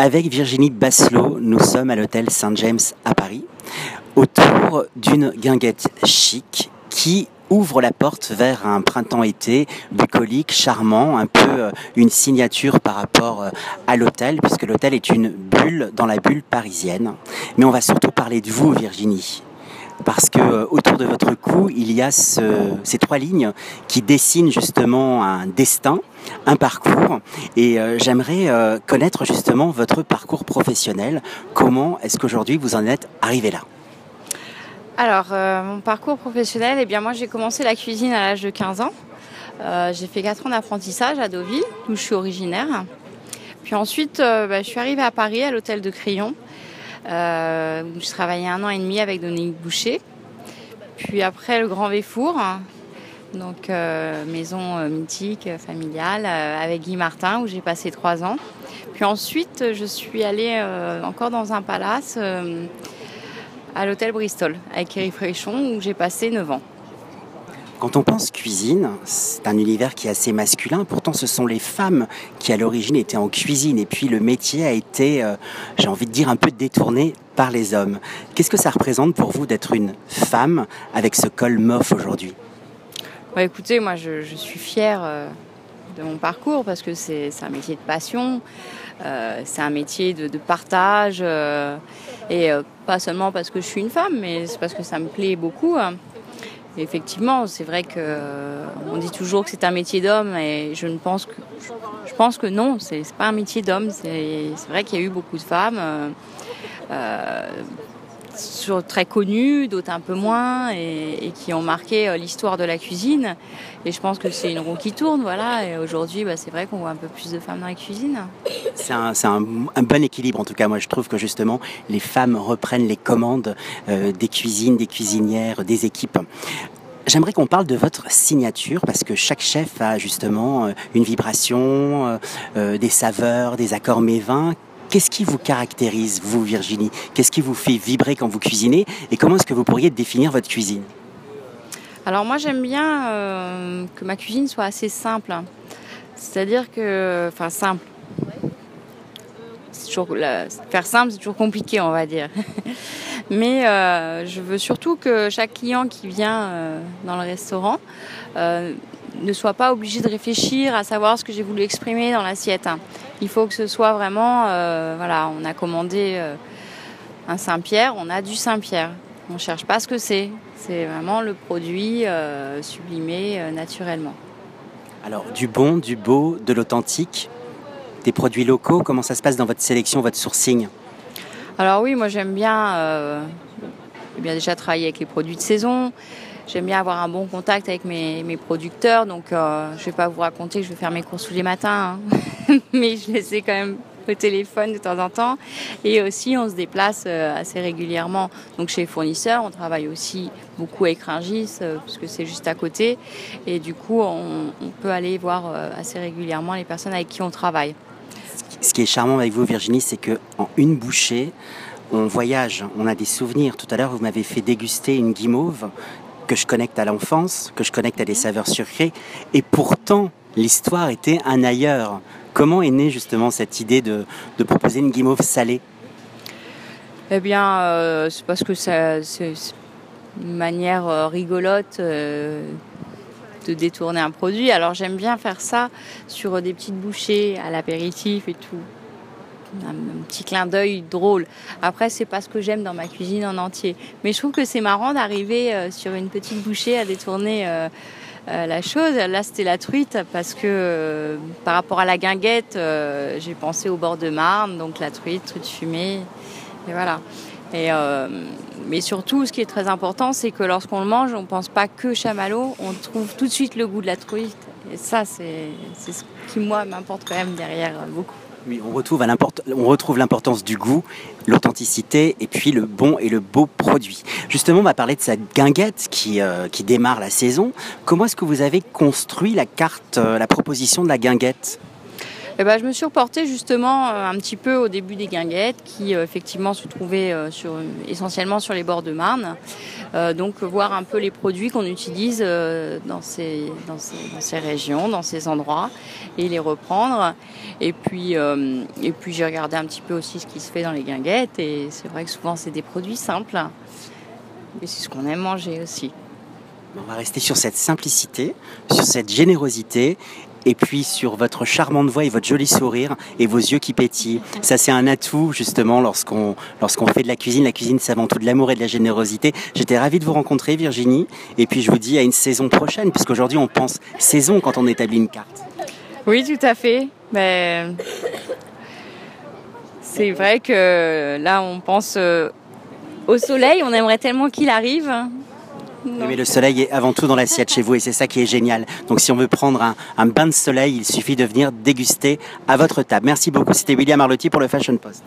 Avec Virginie Basselot, nous sommes à l'hôtel Saint James à Paris, autour d'une guinguette chic qui ouvre la porte vers un printemps-été bucolique, charmant, un peu euh, une signature par rapport euh, à l'hôtel, puisque l'hôtel est une bulle dans la bulle parisienne. Mais on va surtout parler de vous, Virginie parce que euh, autour de votre cou, il y a ces trois lignes qui dessinent justement un destin, un parcours. Et euh, j'aimerais euh, connaître justement votre parcours professionnel. Comment est-ce qu'aujourd'hui vous en êtes arrivé là? Alors, mon parcours professionnel, eh bien moi j'ai commencé la cuisine à l'âge de 15 ans. j'ai fait 4 ans d'apprentissage à Deauville, où je suis originaire. Puis ensuite, bah, je suis arrivée à Paris, à l'hôtel de Crillon. Euh, je travaillais un an et demi avec Dominique Boucher. Puis après le Grand Véfour, donc euh, maison euh, mythique, familiale, avec Guy Martin, où j'ai passé trois ans. Puis ensuite, je suis allée encore dans un palace à l'hôtel Bristol, avec Eric Fréchon, où j'ai passé neuf ans. Quand on pense cuisine, c'est un univers qui est assez masculin. Pourtant, ce sont les femmes qui, à l'origine, étaient en cuisine. Et puis, le métier a été, euh, j'ai envie de dire, un peu détourné par les hommes. Qu'est-ce que ça représente pour vous d'être une femme avec ce col mof aujourd'hui? Bah, Écoutez, moi, je, suis fière euh, de mon parcours parce que c'est un métier de passion. Euh, c'est un métier de, partage. et pas seulement parce que je suis une femme, mais c'est parce que ça me plaît beaucoup. Hein effectivement, c'est vrai que euh, on dit toujours que c'est un métier d'homme, et je ne pense que je pense que non, c'est pas un métier d'homme. C'est vrai qu'il y a eu beaucoup de femmes. Euh, euh, très connues, d'autres un peu moins, et, qui ont marqué l'histoire de la cuisine. Et je pense que c'est une roue qui tourne, voilà. Et aujourd'hui, bah, c'est vrai qu'on voit un peu plus de femmes dans la cuisine. C'est un, un, bon équilibre, en tout cas. Moi, je trouve que justement, les femmes reprennent les commandes des cuisines, des cuisinières, des équipes. J'aimerais qu'on parle de votre signature parce que chaque chef a justement euh, une vibration, euh, euh, des saveurs, des accords mévins. Qu'est-ce qui vous caractérise, vous Virginie? Qu'est-ce qui vous fait vibrer quand vous cuisinez? Et comment est-ce que vous pourriez définir votre cuisine? Alors moi j'aime bien que ma cuisine soit assez simple. C'est-à-dire que, enfin simple, toujours, faire simple, c'est toujours compliqué, on va dire. Mais euh, je veux surtout que chaque client qui vient euh, dans le restaurant euh, ne soit pas obligé de réfléchir à savoir ce que j'ai voulu exprimer dans l'assiette. Il faut que ce soit vraiment, voilà, on a commandé un Saint-Pierre, on a du Saint-Pierre. On ne cherche pas ce que c'est. C'est vraiment le produit sublimé naturellement. Alors, du bon, du beau, de l'authentique, des produits locaux, comment ça se passe dans votre sélection, votre sourcing? Alors oui, moi j'aime bien, euh, bien déjà travailler avec les produits de saison. J'aime bien avoir un bon contact avec mes, producteurs. Donc euh, je vais pas vous raconter que je vais faire mes courses tous les matins, hein. mais je les ai quand même au téléphone de temps en temps. Et aussi, on se déplace euh, assez régulièrement. Donc chez les fournisseurs, on travaille aussi beaucoup avec Ringis, euh, parce que c'est juste à côté. Et du coup, on, peut aller voir assez régulièrement les personnes avec qui on travaille ce qui est charmant avec vous, Virginie, c'est que en une bouchée, on voyage, on a des souvenirs. Tout à l'heure, vous m'avez fait déguster une guimauve que je connecte à l'enfance, que je connecte à des saveurs sucrées, et pourtant, l'histoire était un ailleurs. Comment est née justement cette idée de, proposer une guimauve salée? Eh bien, euh, c'est parce que c'est une manière euh, rigolote euh, de détourner un produit. Alors j'aime bien faire ça sur des petites bouchées à l'apéritif et tout. Un, petit clin d'œil drôle. Après, c'est pas ce que j'aime dans ma cuisine en entier. Mais je trouve que c'est marrant d'arriver euh, sur une petite bouchée à détourner euh, euh, la chose. Là, c'était la truite parce que par rapport à la guinguette, j'ai pensé au bord de Marne, donc la truite, truite fumée. Et voilà. Et, mais surtout, ce qui est très important, c'est que lorsqu'on le mange, on ne pense pas que chamallow, on trouve tout de suite le goût de la truite. Et ça, c'est ce qui, moi, m'importe quand même derrière beaucoup. On retrouve, l'importance du goût, l'authenticité et puis le bon et le beau produit. Justement, on va parler de cette guinguette qui, euh, démarre la saison. Comment est-ce que vous avez construit la carte, euh, la proposition de la guinguette? Eh ben, Je me suis reportée justement euh, un petit peu au début des guinguettes qui euh, effectivement se trouvaient euh, sur, essentiellement sur les bords de Marne. donc voir un peu les produits qu'on utilise dans, ces, dans, ces, régions, dans ces endroits et les reprendre. Et puis, puis j'ai regardé un petit peu aussi ce qui se fait dans les guinguettes et c'est vrai que souvent c'est des produits simples. Mais c'est ce qu'on aime manger aussi. On va rester sur cette simplicité, sur cette générosité et puis sur votre charmante voix et votre joli sourire et vos yeux qui pétillent. Ça, c'est un atout justement lorsqu'on fait de la cuisine. La cuisine, c'est avant tout de l'amour et de la générosité. J'étais ravie de vous rencontrer, Virginie. Et puis je vous dis à une saison prochaine, puisqu'aujourd'hui on pense saison quand on établit une carte. Oui, tout à fait. Mais c'est vrai que là, on pense euh, au soleil. On aimerait tellement qu'il arrive mais le soleil est avant tout dans l'assiette chez vous et c'est ça qui est génial. Donc si on veut prendre un, un, bain de soleil, il suffit de venir déguster à votre table. Merci beaucoup. C'était William Arlotti pour le Fashion Post.